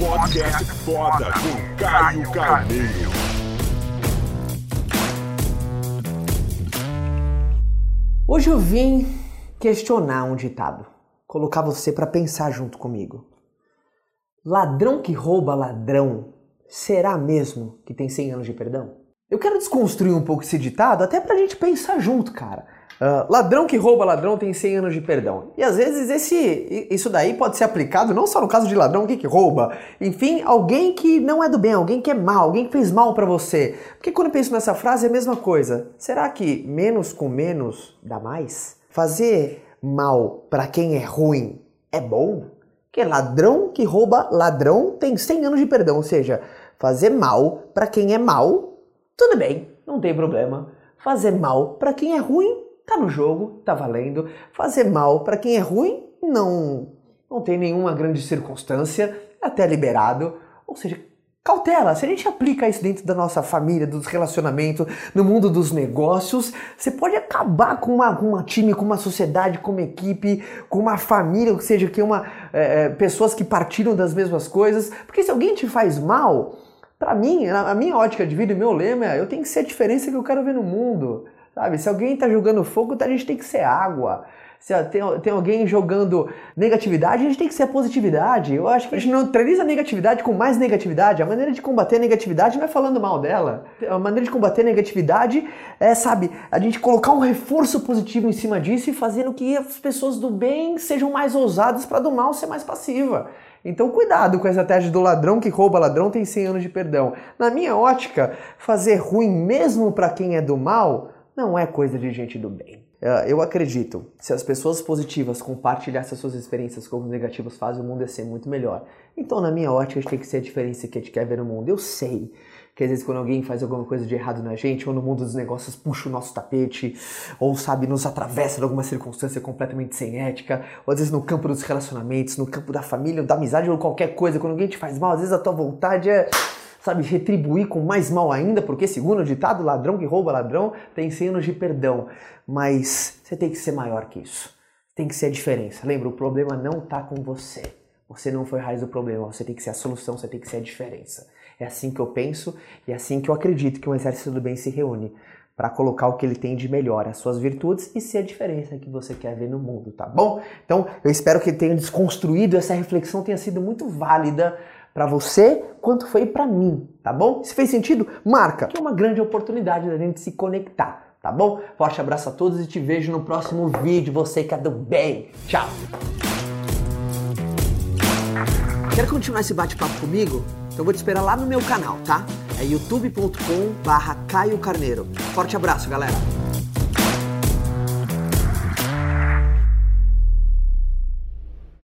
Podcast foda com Caio Carneiro. Hoje eu vim questionar um ditado, colocar você para pensar junto comigo. Ladrão que rouba ladrão, será mesmo que tem 100 anos de perdão? Eu quero desconstruir um pouco esse ditado até pra gente pensar junto, cara. Uh, ladrão que rouba ladrão tem 100 anos de perdão. E às vezes esse, isso daí pode ser aplicado não só no caso de ladrão que, que rouba, enfim, alguém que não é do bem, alguém que é mal, alguém que fez mal para você. Porque quando eu penso nessa frase é a mesma coisa. Será que menos com menos dá mais? Fazer mal para quem é ruim é bom? Que ladrão que rouba ladrão tem 100 anos de perdão, ou seja, fazer mal para quem é mal, tudo bem, não tem problema. Fazer mal para quem é ruim Tá no jogo, tá valendo. Fazer mal para quem é ruim não não tem nenhuma grande circunstância, é até liberado. Ou seja, cautela. Se a gente aplica isso dentro da nossa família, dos relacionamentos, no mundo dos negócios, você pode acabar com uma, uma time, com uma sociedade, com uma equipe, com uma família, ou seja, que uma é, pessoas que partilham das mesmas coisas. Porque se alguém te faz mal, para mim, a minha ótica de vida, meu lema é eu tenho que ser a diferença que eu quero ver no mundo. Sabe? Se alguém está jogando fogo, a gente tem que ser água. Se tem, tem alguém jogando negatividade, a gente tem que ser positividade. Eu acho que a gente neutraliza a negatividade com mais negatividade. A maneira de combater a negatividade não é falando mal dela. A maneira de combater a negatividade é, sabe, a gente colocar um reforço positivo em cima disso e fazendo que as pessoas do bem sejam mais ousadas para do mal ser mais passiva. Então, cuidado com essa tese do ladrão que rouba ladrão tem 100 anos de perdão. Na minha ótica, fazer ruim mesmo para quem é do mal não é coisa de gente do bem. É, eu acredito, se as pessoas positivas compartilhassem suas experiências como negativas fazem, o mundo ia ser muito melhor. Então, na minha ótica, a gente tem que ser a diferença que a gente quer ver no mundo. Eu sei que às vezes quando alguém faz alguma coisa de errado na gente, ou no mundo dos negócios puxa o nosso tapete, ou sabe, nos atravessa de alguma circunstância completamente sem ética, ou às vezes no campo dos relacionamentos, no campo da família, da amizade, ou qualquer coisa, quando alguém te faz mal, às vezes a tua vontade é sabe, retribuir com mais mal ainda, porque segundo o ditado, ladrão que rouba ladrão tem 100 anos de perdão. Mas você tem que ser maior que isso. Tem que ser a diferença. Lembra, o problema não está com você. Você não foi a raiz do problema, você tem que ser a solução, você tem que ser a diferença. É assim que eu penso e é assim que eu acredito que um exército do bem se reúne para colocar o que ele tem de melhor, as suas virtudes e ser a diferença que você quer ver no mundo, tá bom? Então, eu espero que tenha desconstruído essa reflexão tenha sido muito válida para você quanto foi para mim, tá bom? Se fez sentido, marca, que é uma grande oportunidade da gente se conectar, tá bom? Forte abraço a todos e te vejo no próximo vídeo. Você que é do bem. Tchau! Quer continuar esse bate-papo comigo? Então vou te esperar lá no meu canal, tá? É youtube.com barra Caio Carneiro. Forte abraço, galera!